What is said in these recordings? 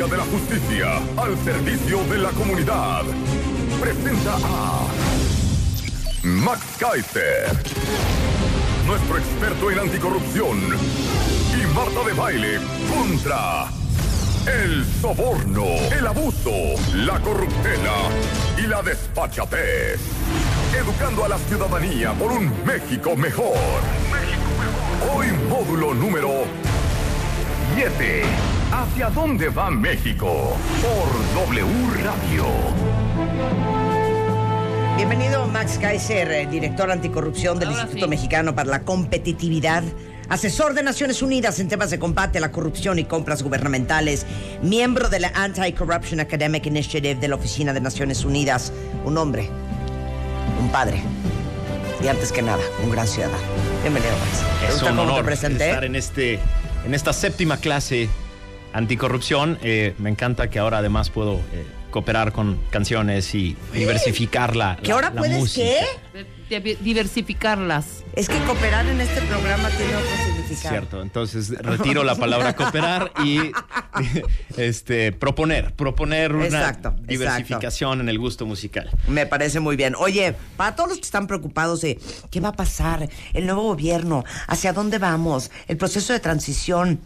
De la Justicia al servicio de la comunidad. Presenta a Max Kaiser, nuestro experto en anticorrupción. Y Marta de Baile contra el soborno, el abuso, la corruptela y la despachatez. Educando a la ciudadanía por un México mejor. Hoy módulo número 7. ¿Hacia dónde va México? Por W Radio. Bienvenido Max Kaiser, eh, director anticorrupción del Ahora Instituto sí. Mexicano para la Competitividad, asesor de Naciones Unidas en temas de combate a la corrupción y compras gubernamentales, miembro de la Anti-Corruption Academic Initiative de la Oficina de Naciones Unidas, un hombre, un padre y antes que nada, un gran ciudadano. Bienvenido Max. ¿Te Es un honor estar en, este, en esta séptima clase anticorrupción. Eh, me encanta que ahora además puedo eh, cooperar con canciones y diversificar la, ¿Que la- ahora la puedes música. qué? Diversificarlas. Es que cooperar en este programa tiene otro significado. Cierto, entonces retiro la palabra cooperar y este proponer, proponer una Exacto, diversificación en el gusto musical. Me parece muy bien. Oye, para todos los que están preocupados de qué va a pasar, el nuevo gobierno, hacia dónde vamos, el proceso de transición,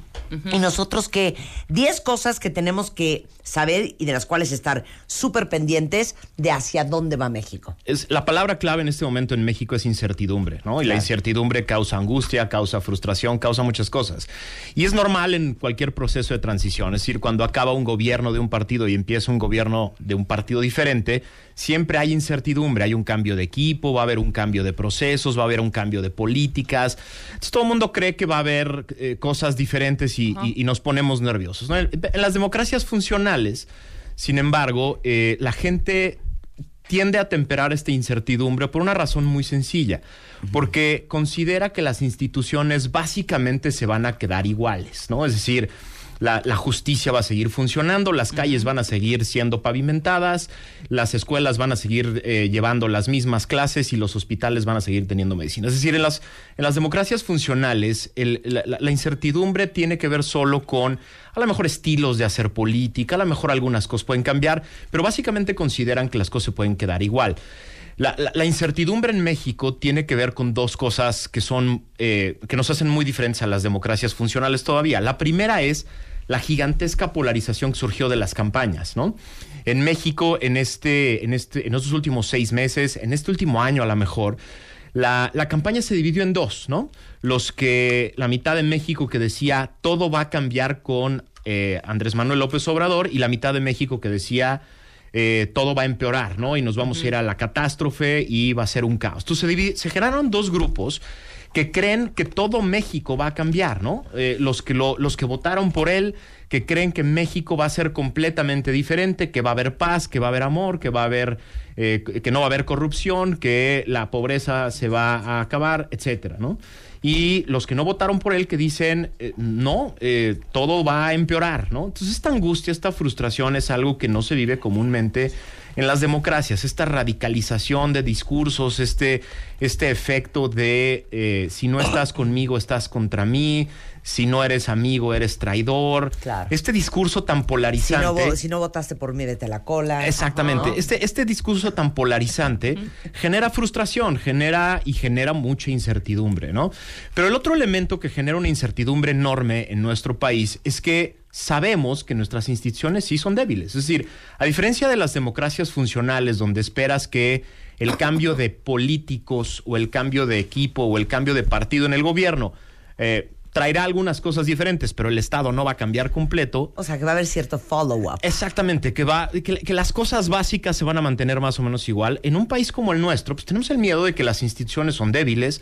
y nosotros que 10 cosas que tenemos que saber y de las cuales estar súper pendientes de hacia dónde va México. Es, la palabra clave en este momento en México es incertidumbre, ¿no? Y la incertidumbre causa angustia, causa frustración, causa muchas cosas. Y es normal en cualquier proceso de transición, es decir, cuando acaba un gobierno de un partido y empieza un gobierno de un partido diferente, siempre hay incertidumbre, hay un cambio de equipo, va a haber un cambio de procesos, va a haber un cambio de políticas. Entonces todo el mundo cree que va a haber eh, cosas diferentes y, y- y nos ponemos nerviosos. ¿no? En en las democracias funcionales, sin embargo, eh, la gente tiende a temperar esta incertidumbre por una razón muy sencilla, porque considera que las instituciones básicamente se van a quedar iguales, ¿no? Es decir, la, la justicia va a seguir funcionando, las calles van a seguir siendo pavimentadas, las escuelas van a seguir eh, llevando las mismas clases y los hospitales van a seguir teniendo medicina. Es decir, en las, en las democracias funcionales, el- la, la- la incertidumbre tiene que ver solo con a lo mejor estilos de hacer política, a lo mejor algunas cosas pueden cambiar, pero básicamente consideran que las cosas se pueden quedar igual. La, incertidumbre en México tiene que ver con dos cosas que son eh, que nos hacen muy diferentes a las democracias funcionales todavía. La primera es la gigantesca polarización que surgió de las campañas, ¿no? En México, en este, en este, estos últimos seis meses, en este último año a lo mejor, la, la campaña se dividió en dos, ¿no? Los que, la mitad de México que decía todo va a cambiar con eh, Andrés Manuel López Obrador y la mitad de México que decía eh, todo va a empeorar, ¿no? Y nos vamos a ir a la catástrofe y va a ser un caos. Entonces se, divide- se generaron dos grupos que creen que todo México va a cambiar, ¿no? Eh, los, que lo- los que votaron por él, que creen que México va a ser completamente diferente, que va a haber paz, que va a haber amor, que va a haber, eh, que no va a haber corrupción, que la pobreza se va a acabar, etcétera, ¿no? Y los que no votaron por él que dicen, eh, no, eh, todo va a empeorar, ¿no? Entonces esta angustia, esta frustración es algo que no se vive comúnmente en las democracias, esta radicalización de discursos, este, este efecto de si no estás conmigo, estás contra mí, si no eres amigo, eres traidor, Claro. este discurso tan Si polarizante. no, si no votaste por mí, vete a la cola. Exactamente. Ajá. Este, este discurso tan polarizante genera frustración, genera y genera mucha incertidumbre, ¿no? Pero el otro elemento que genera una incertidumbre enorme en nuestro país es que sabemos que nuestras instituciones sí son débiles. Es decir, a diferencia de las democracias funcionales donde esperas que el cambio de políticos o el cambio de equipo o el cambio de partido en el gobierno eh, traerá algunas cosas diferentes, pero el Estado no va a cambiar completo, O sea, que va a haber cierto follow-up. Exactamente, que va, que, que las cosas básicas se van a mantener más o menos igual. En un país como el nuestro, pues tenemos el miedo de que las instituciones son débiles,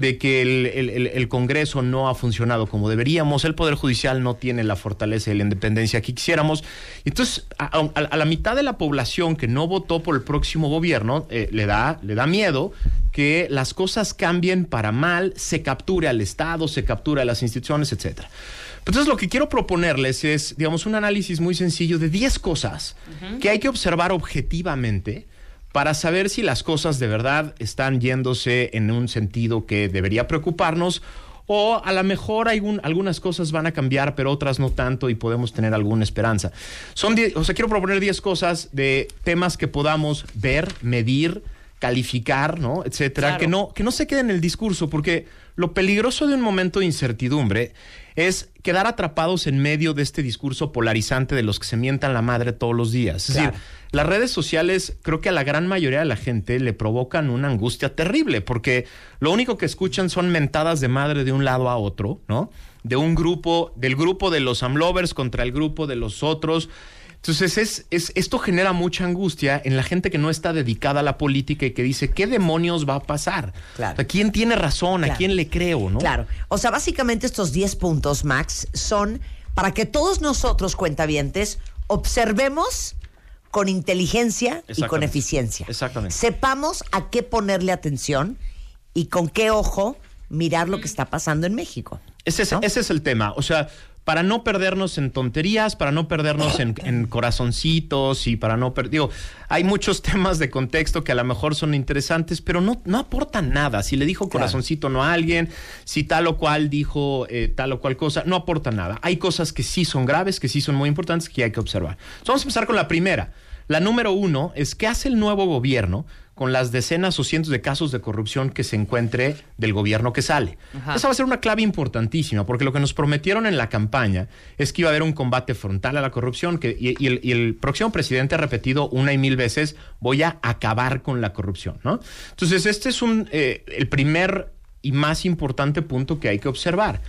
de que el, el- el- el Congreso no ha funcionado como deberíamos, el Poder Judicial no tiene la fortaleza y la independencia que quisiéramos. Entonces, a, a- a la mitad de la población que no votó por el próximo gobierno, eh, le, da, le da miedo que las cosas cambien para mal, se capture al Estado, se capture a las instituciones, etcétera. Entonces lo que quiero proponerles es, digamos, un análisis muy sencillo de 10 cosas que hay que observar objetivamente para saber si las cosas de verdad están yéndose en un sentido que debería preocuparnos o a lo mejor hay un- algunas cosas van a cambiar, pero otras no tanto y podemos tener alguna esperanza. Son, die- o sea, quiero proponer 10 cosas de temas que podamos ver, medir, calificar, ¿no? Etcétera, Claro. que no que no se quede en el discurso, porque lo peligroso de un momento de incertidumbre es quedar atrapados en medio de este discurso polarizante de los que se mientan la madre todos los días. Es Claro. decir, las redes sociales creo que a la gran mayoría de la gente le provocan una angustia terrible, porque lo único que escuchan son mentadas de madre de un lado a otro, ¿no? De un grupo, del grupo de los amlovers contra el grupo de los otros. Entonces, es, es, esto genera mucha angustia en la gente que no está dedicada a la política y que dice, ¿qué demonios va a pasar? Claro. O sea, ¿Quién tiene razón? Claro. ¿A quién le creo? ¿no? Claro. O sea, básicamente estos 10 puntos, Max, son para que todos nosotros, cuentavientes, observemos con inteligencia y con eficiencia. Exactamente. Sepamos a qué ponerle atención y con qué ojo mirar lo que está pasando en México. Ese es, ¿no? ese es el tema. O sea, para no perdernos en tonterías, para no perdernos en, en corazoncitos y para no perder. Digo, hay muchos temas de contexto que a lo mejor son interesantes, pero no, no aportan nada. Si le dijo Claro. corazoncito no a alguien, si tal o cual dijo eh, tal o cual cosa, no aporta nada. Hay cosas que sí son graves, que sí son muy importantes, que hay que observar. Entonces, vamos a empezar con la primera. La número uno es qué hace el nuevo gobierno con las decenas o cientos de casos de corrupción que se encuentre del gobierno que sale. Ajá. Esa va a ser una clave importantísima, porque lo que nos prometieron en la campaña es que iba a haber un combate frontal a la corrupción, que, y, y el, y el próximo presidente ha repetido una y mil veces, voy a acabar con la corrupción, ¿no? Entonces, este es un, eh, el primer y más importante punto que hay que observar.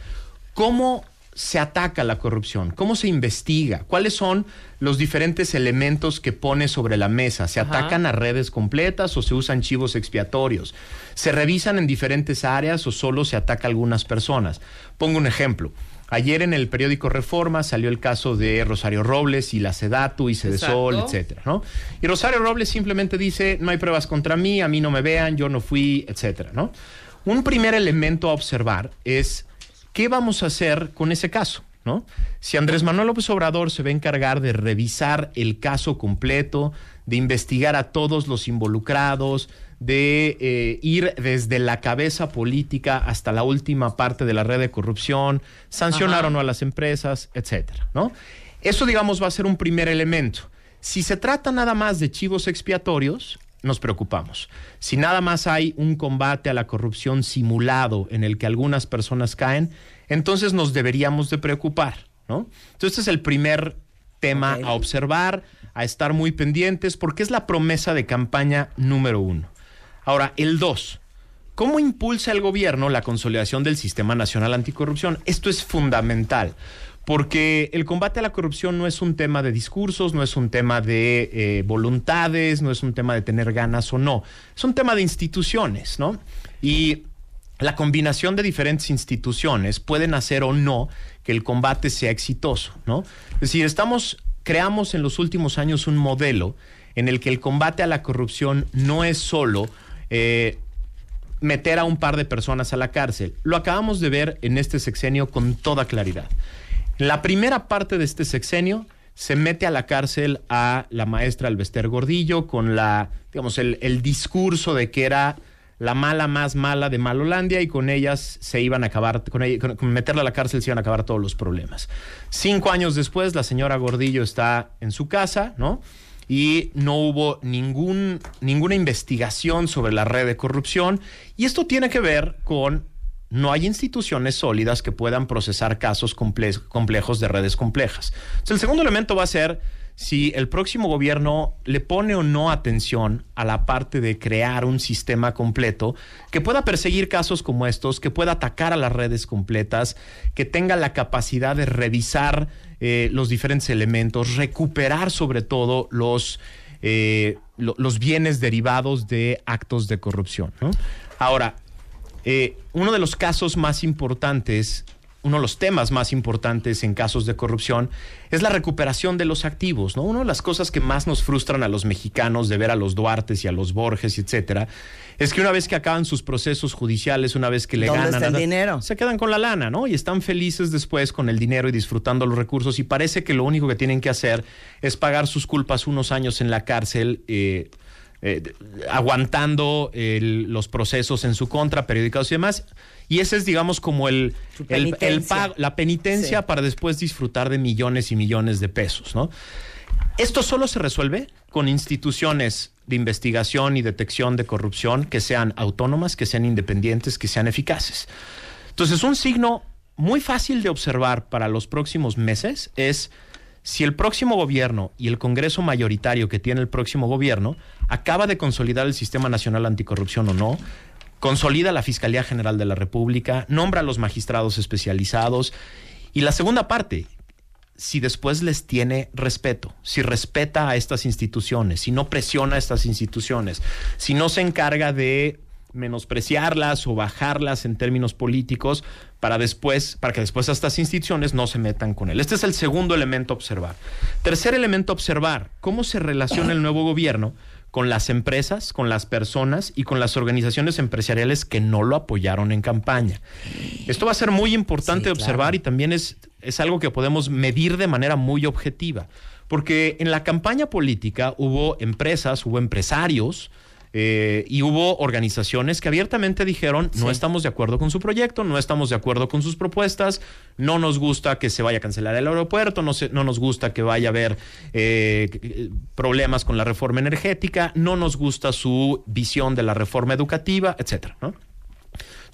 ¿Cómo se ataca la corrupción? ¿Cómo se investiga? ¿Cuáles son los diferentes elementos que pone sobre la mesa? ¿Se Ajá. atacan a redes completas o se usan chivos expiatorios? ¿Se revisan en diferentes áreas o solo se ataca a algunas personas? Pongo un ejemplo. Ayer en el periódico Reforma salió el caso de Rosario Robles y la Sedatu y Sedesol, etcétera, ¿no? Y Rosario Robles simplemente dice, no hay pruebas contra mí, a mí no me vean, yo no fui, etcétera, ¿no? Un primer elemento a observar es ¿qué vamos a hacer con ese caso? ¿no? Si Andrés Manuel López Obrador se va a encargar de revisar el caso completo, de investigar a todos los involucrados, de eh, ir desde la cabeza política hasta la última parte de la red de corrupción, sancionar o no a las empresas, etcétera, ¿no? Eso, digamos, va a ser un primer elemento. Si se trata nada más de chivos expiatorios, nos preocupamos. Si nada más hay un combate a la corrupción simulado en el que algunas personas caen, entonces nos deberíamos de preocupar, ¿no? Entonces este es el primer tema a observar, a estar muy pendientes, porque es la promesa de campaña número uno. Ahora, el dos. ¿Cómo impulsa el gobierno la consolidación del Sistema Nacional Anticorrupción? Esto es fundamental, porque el combate a la corrupción no es un tema de discursos, no es un tema de eh, voluntades, no es un tema de tener ganas o no, es un tema de instituciones, ¿no? Y la combinación de diferentes instituciones pueden hacer o no que el combate sea exitoso, ¿no? Es decir, estamos, creamos en los últimos años un modelo en el que el combate a la corrupción no es solo eh, meter a un par de personas a la cárcel. Lo acabamos de ver en este sexenio con toda claridad. La primera parte de este sexenio se mete a la cárcel a la maestra Albester Gordillo con la, digamos, el, el discurso de que era la mala más mala de Malolandia y con ellas se iban a acabar, con, ella- con meterla a la cárcel se iban a acabar todos los problemas. Cinco años después, la señora Gordillo está en su casa, ¿no? y no hubo ningún, ninguna investigación sobre la red de corrupción. Y esto tiene que ver con no hay instituciones sólidas que puedan procesar casos comple- complejos de redes complejas. Entonces, el segundo elemento va a ser si el próximo gobierno le pone o no atención a la parte de crear un sistema completo que pueda perseguir casos como estos, que pueda atacar a las redes completas, que tenga la capacidad de revisar eh, los diferentes elementos, recuperar sobre todo los, eh, lo- los bienes derivados de actos de corrupción. Ahora, eh, uno de los casos más importantes, uno de los temas más importantes en casos de corrupción es la recuperación de los activos, ¿no? Una de las cosas que más nos frustran a los mexicanos de ver a los Duartes y a los Borges, etcétera, es que una vez que acaban sus procesos judiciales, una vez que le ¿Dónde ganan, está el anda- dinero? se quedan con la lana, ¿no? Y están felices después con el dinero y disfrutando los recursos y parece que lo único que tienen que hacer es pagar sus culpas unos años en la cárcel. eh, eh, aguantando el- los procesos en su contra, periódicos y demás. Y ese es, digamos, como el, pago- la penitencia Sí. para después disfrutar de millones y millones de pesos, ¿no? Esto solo se resuelve con instituciones de investigación y detección de corrupción que sean autónomas, que sean independientes, que sean eficaces. Entonces, un signo muy fácil de observar para los próximos meses es si el próximo gobierno y el Congreso mayoritario que tiene el próximo gobierno acaba de consolidar el Sistema Nacional Anticorrupción o no, consolida la Fiscalía General de la República, nombra a los magistrados especializados y la segunda parte, si después les tiene respeto, si respeta a estas instituciones, si no presiona a estas instituciones, si no se encarga de menospreciarlas o bajarlas en términos políticos para después, para que después estas instituciones no se metan con él. Este es el segundo elemento a observar. Tercer elemento a observar, cómo se relaciona el nuevo gobierno con las empresas, con las personas y con las organizaciones empresariales que no lo apoyaron en campaña. Esto va a ser muy importante Sí, observar claro. y también es, es algo que podemos medir de manera muy objetiva. Porque en la campaña política hubo empresas, hubo empresarios eh, y hubo organizaciones que abiertamente dijeron no Sí. estamos de acuerdo con su proyecto, no estamos de acuerdo con sus propuestas, no nos gusta que se vaya a cancelar el aeropuerto, no, se- no nos gusta que vaya a haber eh, eh, problemas con la reforma energética, no nos gusta su visión de la reforma educativa, etcétera, ¿no?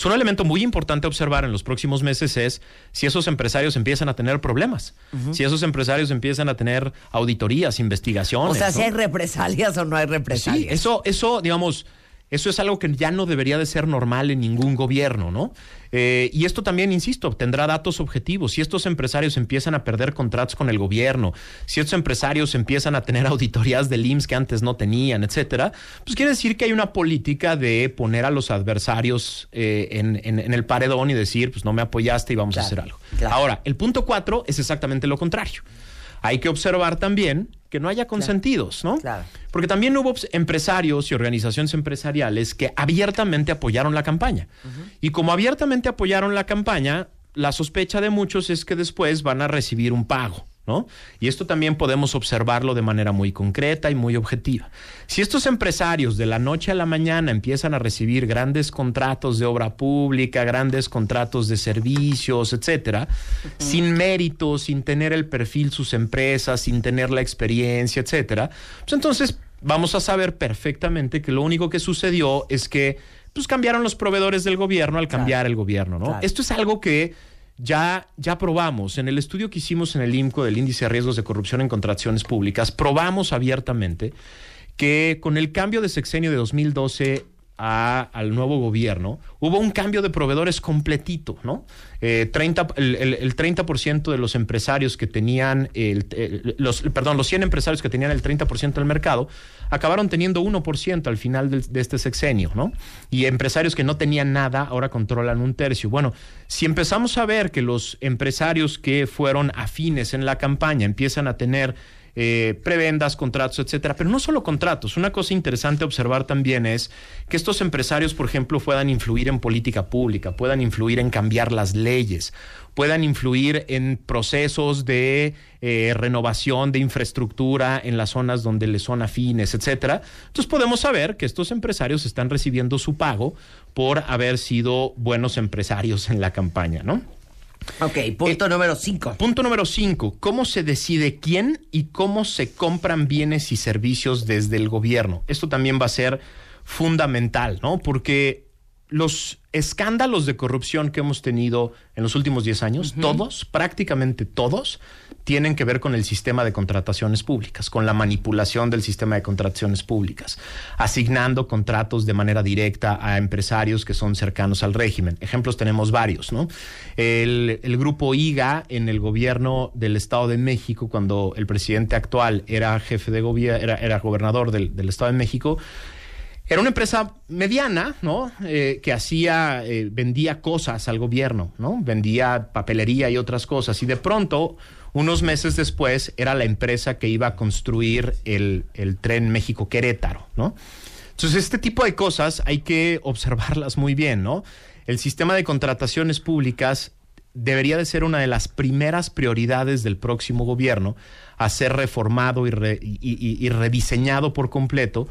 So, un elemento muy importante a observar en los próximos meses es si esos empresarios empiezan a tener problemas, si esos empresarios empiezan a tener auditorías, investigaciones. O sea, ¿no? si hay represalias o no hay Sí, represalias. eso, eso, digamos, eso es algo que ya no debería de ser normal en ningún gobierno, ¿no? Eh, y esto también, insisto, tendrá datos objetivos. Si estos empresarios empiezan a perder contratos con el gobierno, si estos empresarios empiezan a tener auditorías del IMSS que antes no tenían, etcétera, pues quiere decir que hay una política de poner a los adversarios eh, en, en- en el paredón y decir, pues no me apoyaste y vamos a hacer algo. claro. Ahora, el punto cuatro es exactamente lo contrario. Hay que observar también que no haya consentidos, ¿no? Claro. Porque también hubo empresarios y organizaciones empresariales que abiertamente apoyaron la campaña. Y como abiertamente apoyaron la campaña, la sospecha de muchos es que después van a recibir un pago. ¿No? Y esto también podemos observarlo de manera muy concreta y muy objetiva. Si estos empresarios de la noche a la mañana empiezan a recibir grandes contratos de obra pública, grandes contratos de servicios, etcétera, sin mérito, sin tener el perfil sus empresas, sin tener la experiencia, etcétera, pues entonces vamos a saber perfectamente que lo único que sucedió es que pues cambiaron los proveedores del gobierno al cambiar el gobierno, ¿no? Claro. Esto es algo que ya, ya probamos. En el estudio que hicimos en el IMCO del índice de riesgos de corrupción en contrataciones públicas, probamos abiertamente que con el cambio de sexenio de 2012 al nuevo gobierno, hubo un cambio de proveedores completito, ¿no? Eh, 30, el, el- el 30% de los empresarios que tenían, el, los, perdón, los 100 empresarios que tenían el 30% del mercado, acabaron teniendo 1% al final del- de este sexenio, ¿no? Y empresarios que no tenían nada ahora controlan un tercio. Bueno, si empezamos a ver que los empresarios que fueron afines en la campaña empiezan a tener eh, prebendas, contratos, etcétera. Pero no solo contratos. Una cosa interesante observar también es que estos empresarios, por ejemplo, puedan influir en política pública, puedan influir en cambiar las leyes, puedan influir en procesos de eh, renovación de infraestructura en las zonas donde les son afines, etcétera. Entonces podemos saber que estos empresarios están recibiendo su pago por haber sido buenos empresarios en la campaña, ¿no? Ok, punto número cinco. Punto número cinco, ¿cómo se decide quién y cómo se compran bienes y servicios desde el gobierno? Esto también va a ser fundamental, ¿no? Porque los escándalos de corrupción que hemos tenido en los últimos 10 años, todos, prácticamente todos, tienen que ver con el sistema de contrataciones públicas, con la manipulación del sistema de contrataciones públicas, asignando contratos de manera directa a empresarios que son cercanos al régimen. Ejemplos tenemos varios, ¿no? El, el grupo IGA en el gobierno del Estado de México, cuando el presidente actual era jefe de gobierno, era, era gobernador del, del Estado de México, era una empresa mediana, ¿no? Eh, que hacía, eh, vendía cosas al gobierno, ¿no? Vendía papelería y otras cosas. Y de pronto, unos meses después, era la empresa que iba a construir el, el tren México-Querétaro, ¿no? Entonces, este tipo de cosas hay que observarlas muy bien, ¿no? El sistema de contrataciones públicas debería de ser una de las primeras prioridades del próximo gobierno a ser reformado y, y rediseñado por completo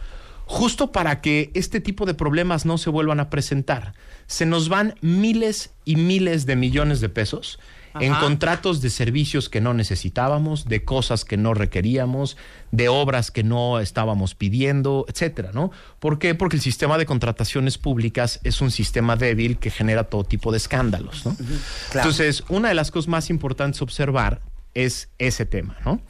justo para que este tipo de problemas no se vuelvan a presentar. Se nos van miles y miles de millones de pesos en contratos de servicios que no necesitábamos, de cosas que no requeríamos, de obras que no estábamos pidiendo, etcétera, ¿no? ¿Por qué? Porque el sistema de contrataciones públicas es un sistema débil que genera todo tipo de escándalos, ¿no? Entonces, una de las cosas más importantes a observar es ese tema, ¿no?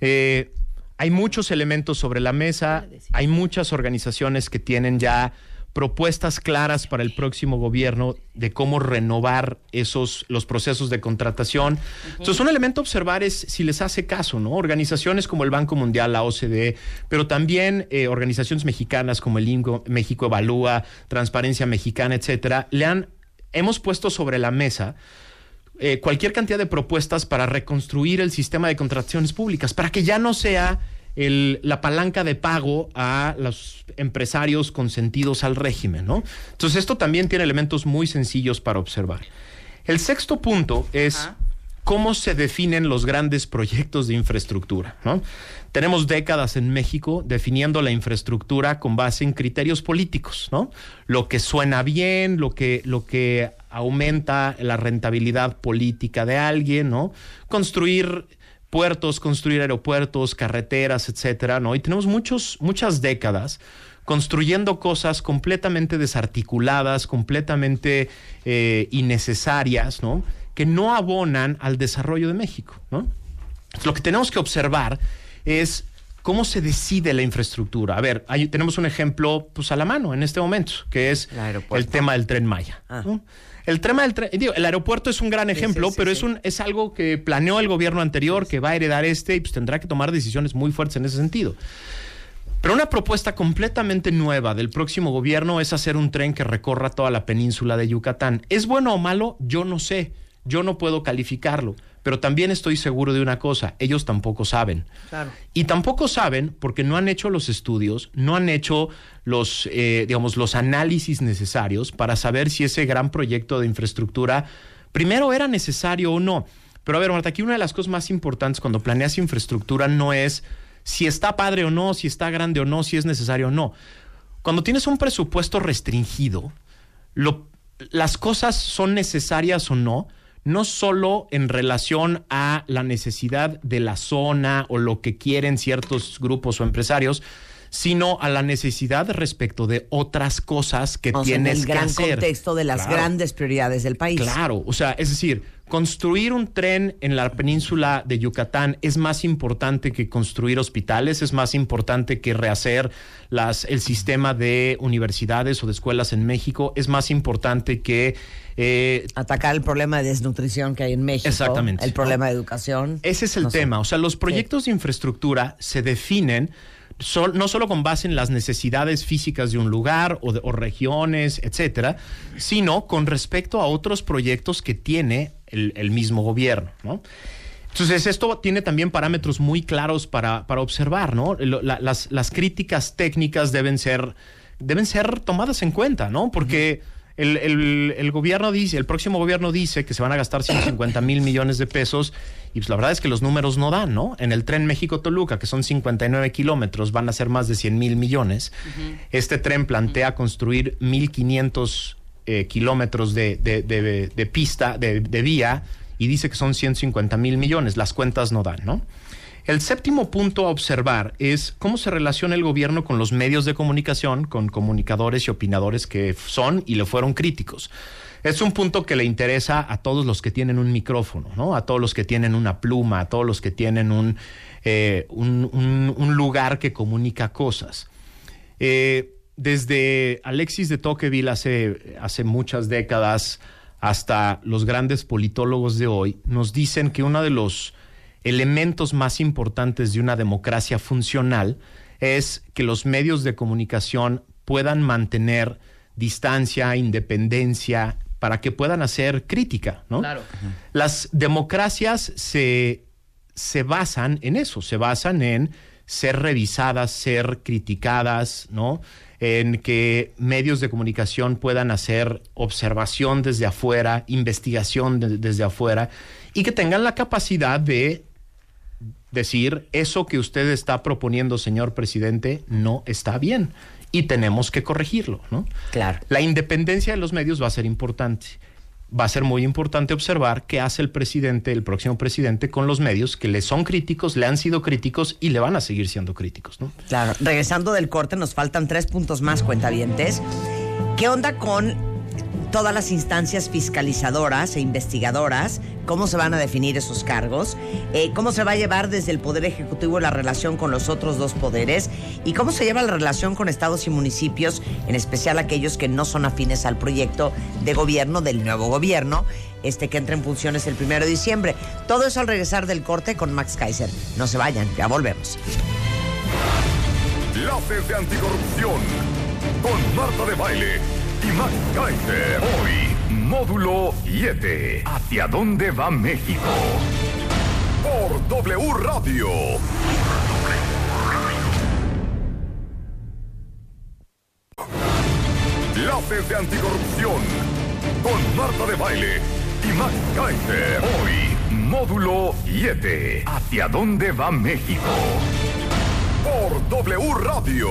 Eh, hay muchos elementos sobre la mesa, hay muchas organizaciones que tienen ya propuestas claras para el próximo gobierno de cómo renovar esos los procesos de contratación. Entonces, un elemento a observar es si les hace caso, ¿no? Organizaciones como el Banco Mundial, la OCDE, pero también eh, organizaciones mexicanas como el INCO, México Evalúa, Transparencia Mexicana, etcétera, le han hemos puesto sobre la mesa eh, cualquier cantidad de propuestas para reconstruir el sistema de contrataciones públicas, para que ya no sea la palanca de pago a los empresarios consentidos al régimen, ¿no? Entonces esto también tiene elementos muy sencillos para observar. El sexto punto es cómo se definen los grandes proyectos de infraestructura, ¿no? Tenemos décadas en México definiendo la infraestructura con base en criterios políticos, ¿no? Lo que suena bien, lo que, lo que aumenta la rentabilidad política de alguien, ¿no? Construir puertos, construir aeropuertos, carreteras, etcétera, ¿no? Y tenemos muchos, muchas décadas construyendo cosas completamente desarticuladas, completamente eh, innecesarias, ¿no? Que no abonan al desarrollo de México, ¿no? Lo que tenemos que observar es cómo se decide la infraestructura. A ver, tenemos un ejemplo pues, a la mano en este momento, que es el tema del tren Maya. Ah. El tema del tren, digo, el aeropuerto es un gran ejemplo, pero es un es algo que planeó el gobierno anterior, que va a heredar este y pues tendrá que tomar decisiones muy fuertes en ese sentido. Pero una propuesta completamente nueva del próximo gobierno es hacer un tren que recorra toda la península de Yucatán. ¿Es bueno o malo? Yo no sé. Yo no puedo calificarlo. Pero también estoy seguro de una cosa, ellos tampoco saben. Y tampoco saben porque no han hecho los estudios, no han hecho los, eh, digamos, los análisis necesarios para saber si ese gran proyecto de infraestructura primero era necesario o no. Pero a ver, Marta, aquí una de las cosas más importantes cuando planeas infraestructura no es si está padre o no, si está grande o no, si es necesario o no. Cuando tienes un presupuesto restringido, las cosas son necesarias o no, no solo en relación a la necesidad de la zona o lo que quieren ciertos grupos o empresarios, sino a la necesidad respecto de otras cosas que tienes que hacer. el gran contexto de las grandes prioridades del país. Claro, o sea, es decir, construir un tren en la península de Yucatán es más importante que construir hospitales, es más importante que rehacer las, el sistema de universidades o de escuelas en México, es más importante que eh, Atacar el problema de desnutrición que hay en México. Exactamente. El problema de educación. Ese es el tema. O sea, los proyectos de infraestructura se definen no solo con base en las necesidades físicas de un lugar o, de, regiones, etcétera, sino con respecto a otros proyectos que tiene el, mismo gobierno, ¿no? Entonces, esto tiene también parámetros muy claros para, para observar, ¿no? las, las, críticas técnicas deben ser, deben ser tomadas en cuenta, ¿no? Porque el, gobierno dice, el próximo gobierno dice que se van a gastar 150 mil millones de pesos y pues la verdad es que los números no dan, ¿no? En el tren México-Toluca, que son 59 kilómetros, van a ser más de 100 mil millones. Este tren plantea construir 1.500 eh, kilómetros de, de, pista, de, vía, y dice que son 150 mil millones. Las cuentas no dan, ¿no? El séptimo punto a observar es cómo se relaciona el gobierno con los medios de comunicación, con comunicadores y opinadores que son y le fueron críticos. Es un punto que le interesa a todos los que tienen un micrófono, ¿no? A todos los que tienen una pluma, a todos los que tienen un, eh, un, lugar que comunica cosas. Eh, desde Alexis de Tocqueville hace, hace muchas décadas hasta los grandes politólogos de hoy, nos dicen que uno de los elementos más importantes de una democracia funcional es que los medios de comunicación puedan mantener distancia, independencia, para que puedan hacer crítica, ¿no? Claro. Las democracias se, se basan en eso, se basan en ser revisadas, ser criticadas, ¿no? En que medios de comunicación puedan hacer observación desde afuera, investigación desde afuera y que tengan la capacidad de decir, eso que usted está proponiendo, señor presidente, no está bien. y tenemos que corregirlo, ¿no? Claro. La independencia de los medios va a ser importante. Va a ser muy importante observar qué hace el presidente, el próximo presidente, con los medios que le son críticos, le han sido críticos y le van a seguir siendo críticos, ¿no? Claro, regresando del corte, nos faltan tres puntos más, cuentavientes. ¿Qué onda con todas las instancias fiscalizadoras e investigadoras, cómo se van a definir esos cargos, eh, cómo se va a llevar desde el Poder Ejecutivo la relación con los otros dos poderes y cómo se lleva la relación con estados y municipios, en especial aquellos que no son afines al proyecto de gobierno del nuevo gobierno, este que entra en funciones el primero de diciembre. Todo eso al regresar del corte con Max Kaiser. No se vayan, ya volvemos. De anticorrupción con de Baile Kaiser. Hoy, módulo 7. ¿Hacia dónde va México? Por W Radio. Clases de anticorrupción con Marta de Baile y Kaiser. Hoy, módulo 7. ¿Hacia dónde va México? Por W Radio.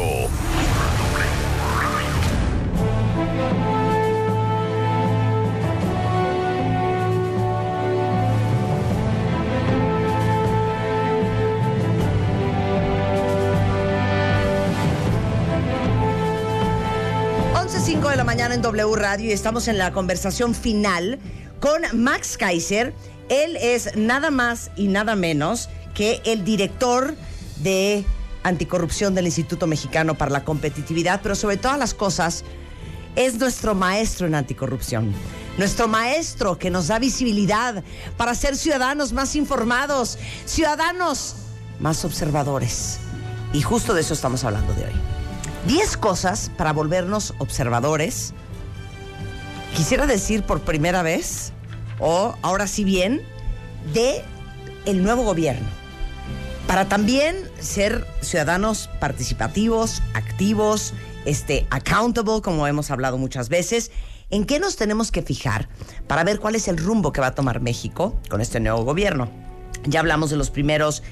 Mañana en W Radio y estamos en la conversación final con Max Kaiser. Él es nada más y nada menos que el director de anticorrupción del Instituto Mexicano para la Competitividad, pero sobre todas las cosas es nuestro maestro en anticorrupción. Nuestro maestro que nos da visibilidad para ser ciudadanos más informados, ciudadanos más observadores. Y justo de eso estamos hablando de hoy. 10 cosas para volvernos observadores. Quisiera decir por primera vez, o ahora sí bien, de el nuevo gobierno. Para también ser ciudadanos participativos, activos, este, accountable, como hemos hablado muchas veces. ¿En qué nos tenemos que fijar para ver cuál es el rumbo que va a tomar México con este nuevo gobierno? Ya hablamos de los primeros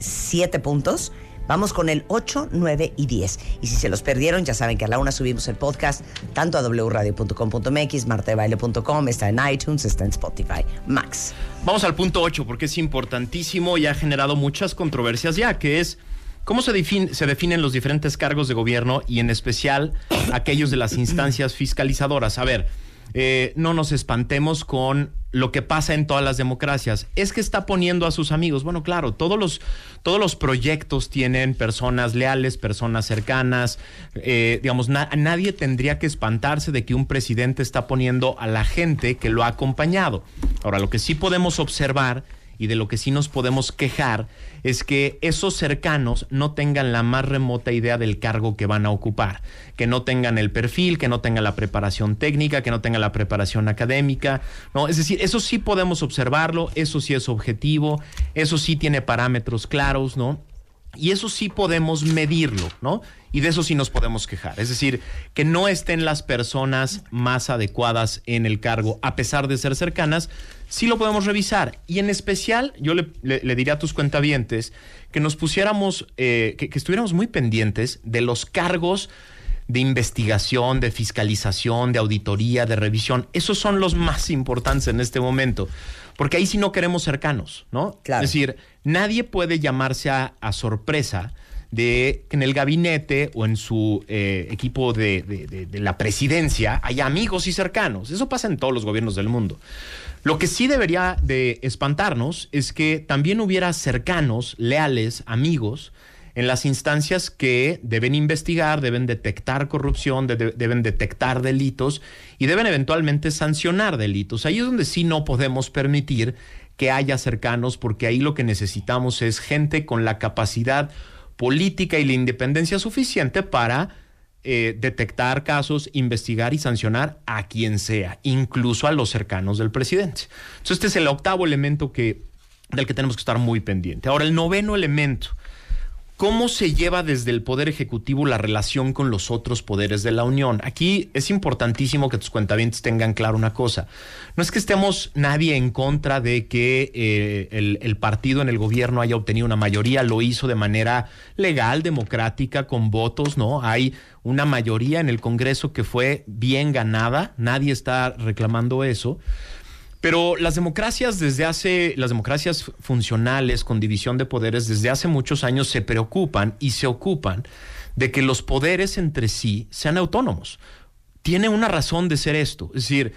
siete puntos. Vamos con el 8, 9 y 10. Y si se los perdieron, ya saben que a la una subimos el podcast tanto a wradio.com.mx, martebaile.com, está en iTunes, está en Spotify. Max. Vamos al punto 8 porque es importantísimo y ha generado muchas controversias ya, que es cómo se, defin se definen los diferentes cargos de gobierno y en especial aquellos de las instancias fiscalizadoras. A ver, eh, no nos espantemos con lo que pasa en todas las democracias. Es que está poniendo a sus amigos. Bueno, claro, todos los, todos los proyectos tienen personas leales, personas cercanas. Eh, digamos, na nadie tendría que espantarse de que un presidente está poniendo a la gente que lo ha acompañado. Ahora, lo que sí podemos observar y de lo que sí nos podemos quejar es que esos cercanos no tengan la más remota idea del cargo que van a ocupar, que no tengan el perfil, que no tengan la preparación técnica, que no tengan la preparación académica, ¿no? Es decir, eso sí podemos observarlo, eso sí es objetivo, eso sí tiene parámetros claros, ¿no? Y eso sí podemos medirlo, ¿no? Y de eso sí nos podemos quejar. Es decir, que no estén las personas más adecuadas en el cargo, a pesar de ser cercanas, sí lo podemos revisar. Y en especial, yo le, le, le diría a tus cuentavientes que nos pusiéramos, eh, que, que estuviéramos muy pendientes de los cargos de investigación, de fiscalización, de auditoría, de revisión. Esos son los más importantes en este momento. Porque ahí sí no queremos cercanos, ¿no? Claro. Es decir, nadie puede llamarse a, sorpresa de que en el gabinete o en su eh, equipo de, de, la presidencia haya amigos y cercanos. Eso pasa en todos los gobiernos del mundo. Lo que sí debería de espantarnos es que también hubiera cercanos, leales, amigos, en las instancias que deben investigar, deben detectar corrupción, de, de, deben detectar delitos y deben eventualmente sancionar delitos. Ahí es donde sí no podemos permitir que haya cercanos, porque ahí lo que necesitamos es gente con la capacidad política y la independencia suficiente para eh, detectar casos, investigar y sancionar a quien sea, incluso a los cercanos del presidente. Entonces, este es el octavo elemento que, del que tenemos que estar muy pendiente. Ahora, el noveno elemento ¿Cómo se lleva desde el Poder Ejecutivo la relación con los otros poderes de la Unión? Aquí es importantísimo que tus cuentavientes tengan claro una cosa. No es que estemos nadie en contra de que eh, el, el partido en el gobierno haya obtenido una mayoría, lo hizo de manera legal, democrática, con votos, ¿no? Hay una mayoría en el Congreso que fue bien ganada, nadie está reclamando eso. Pero las democracias desde hace, las democracias funcionales con división de poderes desde hace muchos años se preocupan y se ocupan de que los poderes entre sí sean autónomos. Tiene una razón de ser esto. Es decir,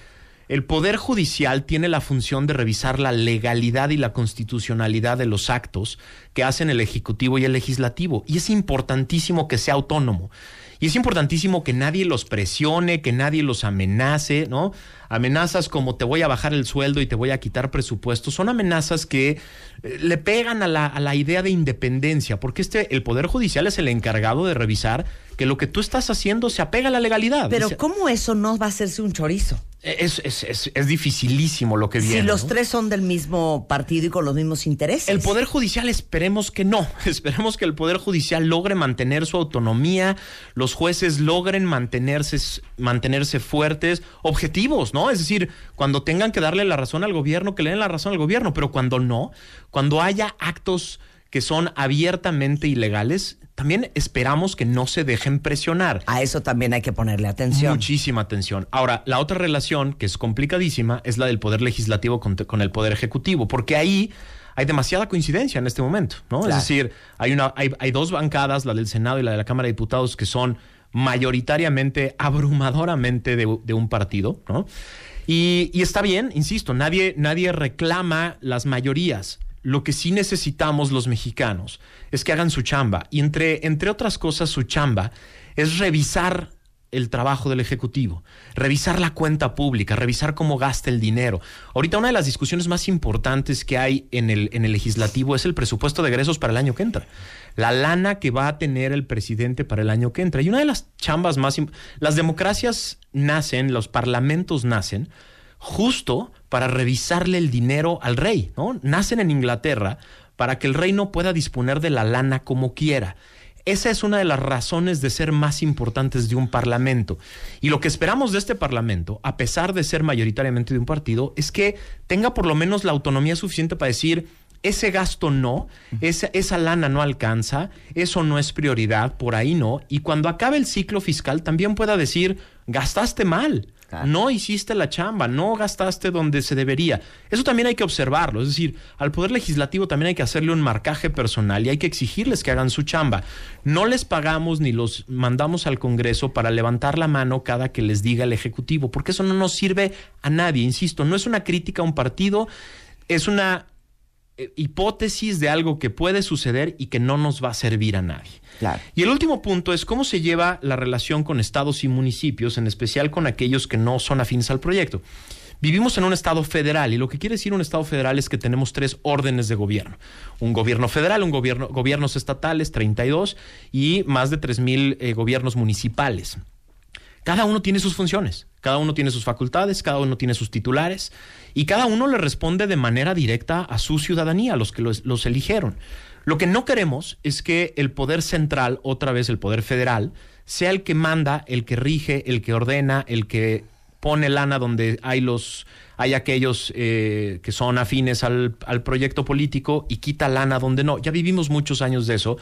el Poder Judicial tiene la función de revisar la legalidad y la constitucionalidad de los actos que hacen el Ejecutivo y el Legislativo. Y es importantísimo que sea autónomo. Y es importantísimo que nadie los presione, que nadie los amenace, ¿no? Amenazas como te voy a bajar el sueldo y te voy a quitar presupuesto, son amenazas que eh, le pegan a la, a la idea de independencia, porque este, el Poder Judicial es el encargado de revisar que lo que tú estás haciendo se apega a la legalidad. Pero ¿cómo eso no va a hacerse un chorizo? es, es, es, es dificilísimo lo que viene. si los ¿no? tres son del mismo partido y con los mismos intereses. El Poder Judicial esperemos que no. Esperemos que el Poder Judicial logre mantener su autonomía, los jueces logren mantenerse, mantenerse fuertes, objetivos, ¿no? Es decir, cuando tengan que darle la razón al gobierno, que le den la razón al gobierno, pero cuando no, cuando haya actos que son abiertamente ilegales, también esperamos que no se dejen presionar. A eso también hay que ponerle atención. Muchísima atención. Ahora, la otra relación, que es complicadísima, es la del Poder Legislativo con, con el Poder Ejecutivo, porque ahí hay demasiada coincidencia en este momento, ¿no? Claro. Es decir, hay, una, hay, hay dos bancadas, la del Senado y la de la Cámara de Diputados, que son mayoritariamente, abrumadoramente de, un partido, ¿no? Y, y está bien, insisto, nadie, nadie reclama las mayorías. Lo que sí necesitamos los mexicanos es que hagan su chamba. Y entre, entre otras cosas, su chamba es revisar el trabajo del Ejecutivo, revisar la cuenta pública, revisar cómo gasta el dinero. Ahorita una de las discusiones más importantes que hay en el, en el legislativo es el presupuesto de egresos para el año que entra. La lana que va a tener el presidente para el año que entra. Y una de las chambas más... Las democracias nacen, los parlamentos nacen justo para revisarle el dinero al rey, ¿no? Nacen en Inglaterra para que el rey no pueda disponer de la lana como quiera. Esa es una de las razones de ser más importantes de un parlamento. Y lo que esperamos de este parlamento, a pesar de ser mayoritariamente de un partido, es que tenga por lo menos la autonomía suficiente para decir, ese gasto no, esa, esa lana no alcanza, eso no es prioridad, por ahí no. Y cuando acabe el ciclo fiscal también pueda decir, gastaste mal. No hiciste la chamba, no gastaste donde se debería. Eso también hay que observarlo. Es decir, al Poder Legislativo también hay que hacerle un marcaje personal y hay que exigirles que hagan su chamba. No les pagamos ni los mandamos al Congreso para levantar la mano cada que les diga el Ejecutivo, porque eso no nos sirve a nadie. Insisto, no es una crítica a un partido, es una hipótesis de algo que puede suceder y que no nos va a servir a nadie. Claro. Y el último punto es cómo se lleva la relación con estados y municipios, en especial con aquellos que no son afines al proyecto. Vivimos en un estado federal y lo que quiere decir un estado federal es que tenemos tres órdenes de gobierno. Un gobierno federal, un gobierno, gobiernos estatales, 32, y más de 3.000 eh, gobiernos municipales. Cada uno tiene sus funciones, cada uno tiene sus facultades, cada uno tiene sus titulares y cada uno le responde de manera directa a su ciudadanía, a los que los, los eligieron. Lo que no queremos es que el poder central, otra vez el poder federal, sea el que manda, el que rige, el que ordena, el que pone lana donde hay los hay aquellos eh, que son afines al, proyecto político y quita lana donde no. Ya vivimos muchos años de eso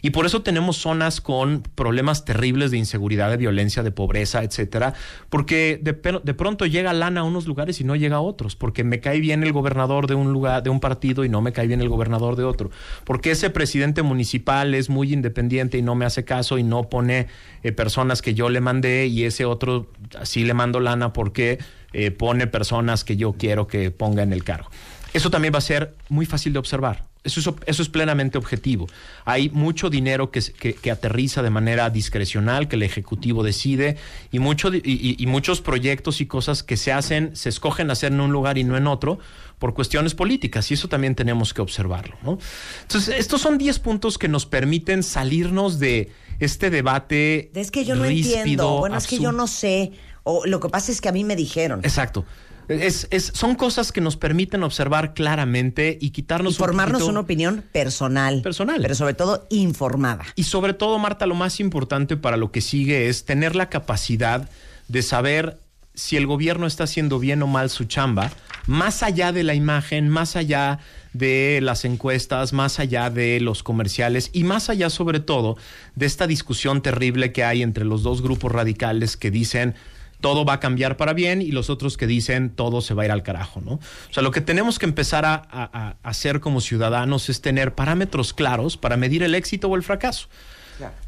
y por eso tenemos zonas con problemas terribles de inseguridad, de violencia, de pobreza, etcétera, porque de, pronto llega lana a unos lugares y no llega a otros, porque me cae bien el gobernador de un lugar, de un partido y no me cae bien el gobernador de otro, porque ese presidente municipal es muy independiente y no me hace caso y no pone eh, personas que yo le mandé y ese otro sí le mando lana porque eh, pone personas que yo quiero que ponga en el cargo. Eso también va a ser muy fácil de observar. Eso es, eso es plenamente objetivo. Hay mucho dinero que, que, que aterriza de manera discrecional, que el Ejecutivo decide, y, mucho, y, y- y muchos proyectos y cosas que se hacen, se escogen hacer en un lugar y no en otro, por cuestiones políticas, y eso también tenemos que observarlo. ¿no? Entonces, estos son 10 puntos que nos permiten salirnos de este debate. Es que yo no ríspido, entiendo. Bueno, es que yo no sé. O lo que pasa es que a mí me dijeron. Exacto. Es, es, son cosas que nos permiten observar claramente y quitarnos y formarnos un una opinión personal. Personal. Pero sobre todo informada. Y sobre todo, Marta, lo más importante para lo que sigue es tener la capacidad de saber si el gobierno está haciendo bien o mal su chamba, más allá de la imagen, más allá de las encuestas, más allá de los comerciales y más allá sobre todo de esta discusión terrible que hay entre los dos grupos radicales que dicen todo va a cambiar para bien y los otros que dicen todo se va a ir al carajo, ¿no? O sea, lo que tenemos que empezar a, a- a hacer como ciudadanos es tener parámetros claros para medir el éxito o el fracaso.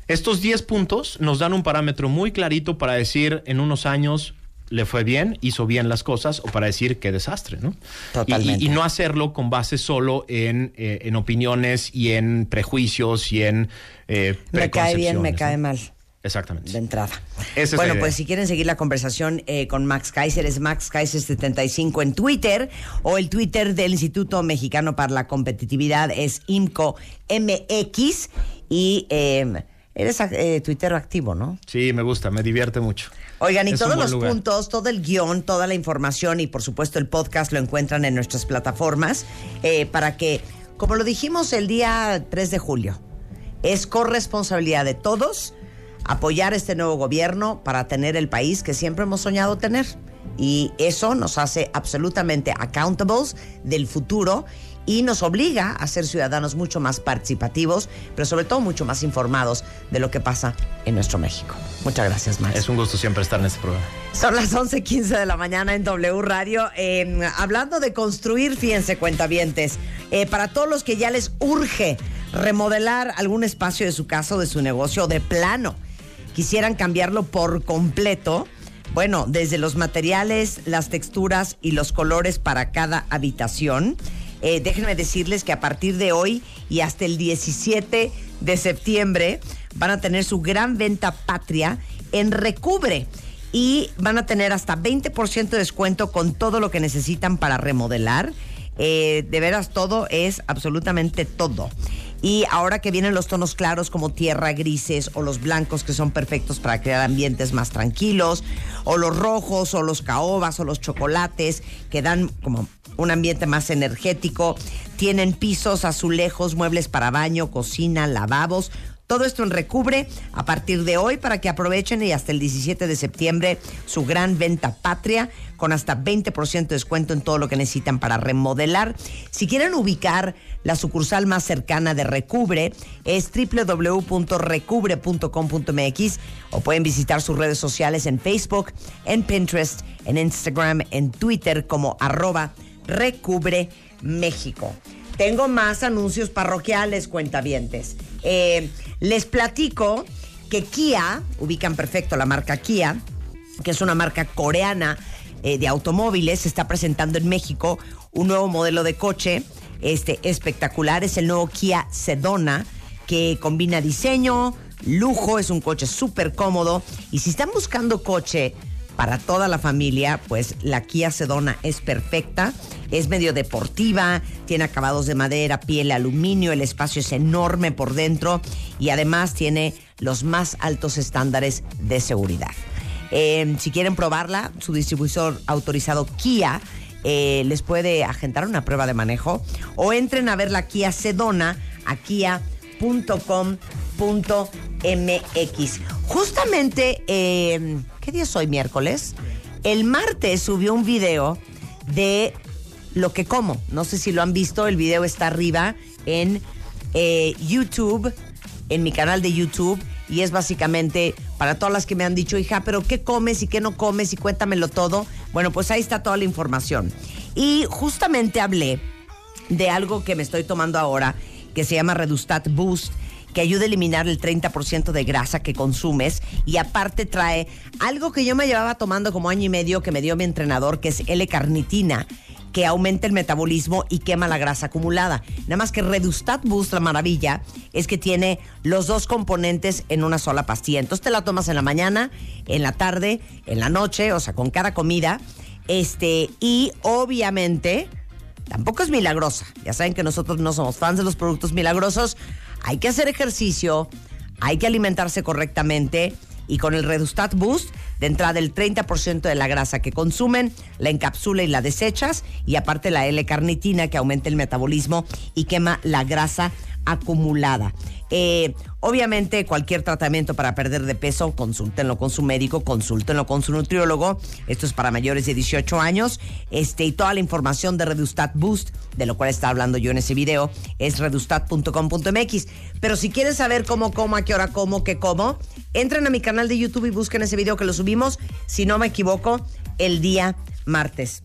Estos 10 puntos nos dan un parámetro muy clarito para decir en unos años le fue bien, hizo bien las cosas, o para decir qué desastre, ¿no? Totalmente. Y, no hacerlo con base solo en, eh, en opiniones y en prejuicios y en eh, Me cae bien, me cae ¿no? mal. Exactamente. de entrada. Esa es la bueno, idea. pues si quieren seguir la conversación eh, con Max Kaiser, es Max Kaiser75 en Twitter o el Twitter del Instituto Mexicano para la Competitividad es IMCO MX y eh, eres eh, Twitter activo, ¿no? Sí, me gusta, me divierte mucho. Oigan, y Es todos los lugar. puntos, todo el guion, toda la información y por supuesto el podcast lo encuentran en nuestras plataformas eh, para que, como lo dijimos el día 3 de julio, es corresponsabilidad de todos apoyar este nuevo gobierno para tener el país que siempre hemos soñado tener. Y eso nos hace absolutamente accountables del futuro y nos obliga a ser ciudadanos mucho más participativos, pero sobre todo mucho más informados de lo que pasa en nuestro México. Muchas gracias, Max. Es un gusto siempre estar en este programa. Son las 11:15 de la mañana en W Radio. Eh, hablando de construir, fíjense, cuentavientes, eh, para todos los que ya les urge remodelar algún espacio de su casa o de su negocio de plano, quisieran cambiarlo por completo. Bueno, desde los materiales, las texturas y los colores para cada habitación. Eh, déjenme decirles que a partir de hoy y hasta el 17 de septiembre van a tener su gran venta patria en Recubre y van a tener hasta 20% de descuento con todo lo que necesitan para remodelar. Eh, de veras, todo es absolutamente todo. Y ahora que vienen los tonos claros como tierra, grises o los blancos que son perfectos para crear ambientes más tranquilos, o los rojos o los caobas o los chocolates que dan como un ambiente más energético, tienen pisos, azulejos, muebles para baño, cocina, lavabos, todo esto en Recubre a partir de hoy para que aprovechen y hasta el 17 de septiembre su gran venta patria con hasta 20% de descuento en todo lo que necesitan para remodelar. Si quieren ubicar la sucursal más cercana de Recubre es www.recubre.com.mx o pueden visitar sus redes sociales en Facebook, en Pinterest, en Instagram, en Twitter como arroba Recubre México. Tengo más anuncios parroquiales, cuentavientes. Eh, les platico que Kia, ubican perfecto la marca Kia, que es una marca coreana eh, de automóviles, está presentando en México un nuevo modelo de coche este, espectacular. Es el nuevo Kia Sedona, que combina diseño, lujo, es un coche súper cómodo. Y si están buscando coche para toda la familia, pues la Kia Sedona es perfecta. Es medio deportiva, tiene acabados de madera, piel, aluminio, el espacio es enorme por dentro y además tiene los más altos estándares de seguridad. Eh, si quieren probarla, su distribuidor autorizado Kia eh, les puede agendar una prueba de manejo o entren a ver la Kia Sedona a kia.com.mx. Justamente, eh, ¿qué día es hoy? Miércoles. El martes subió un video de lo que como. No sé si lo han visto, el video está arriba en eh, YouTube, en mi canal de YouTube, y es básicamente para todas las que me han dicho, hija, pero ¿qué comes y qué no comes y cuéntamelo todo? Bueno, pues ahí está toda la información. Y justamente hablé de algo que me estoy tomando ahora, que se llama Redustat Boost que ayuda a eliminar el 30% de grasa que consumes y aparte trae algo que yo me llevaba tomando como año y medio que me dio mi entrenador, que es L-carnitina que aumenta el metabolismo y quema la grasa acumulada. Nada más que Redustat Boost, la maravilla, es que tiene los dos componentes en una sola pastilla. Entonces te la tomas en la mañana, en la tarde, en la noche, o sea, con cada comida. Este, y obviamente, tampoco es milagrosa. Ya saben que nosotros no somos fans de los productos milagrosos. Hay que hacer ejercicio, hay que alimentarse correctamente y con el Redustat Boost De entrada, el 30% de la grasa que consumen la encapsula y la desechas, y aparte la L-carnitina que aumenta el metabolismo y quema la grasa acumulada. Eh, obviamente, cualquier tratamiento para perder de peso, consúltenlo con su médico, consúltenlo con su nutriólogo. Esto es para mayores de 18 años. Este, y toda la información de Redustat Boost, de lo cual está hablando yo en ese video, es redustat.com.mx. Pero si quieren saber cómo como, a qué hora como, qué como, entren a mi canal de YouTube y busquen ese video que lo subimos, si no me equivoco, el día martes.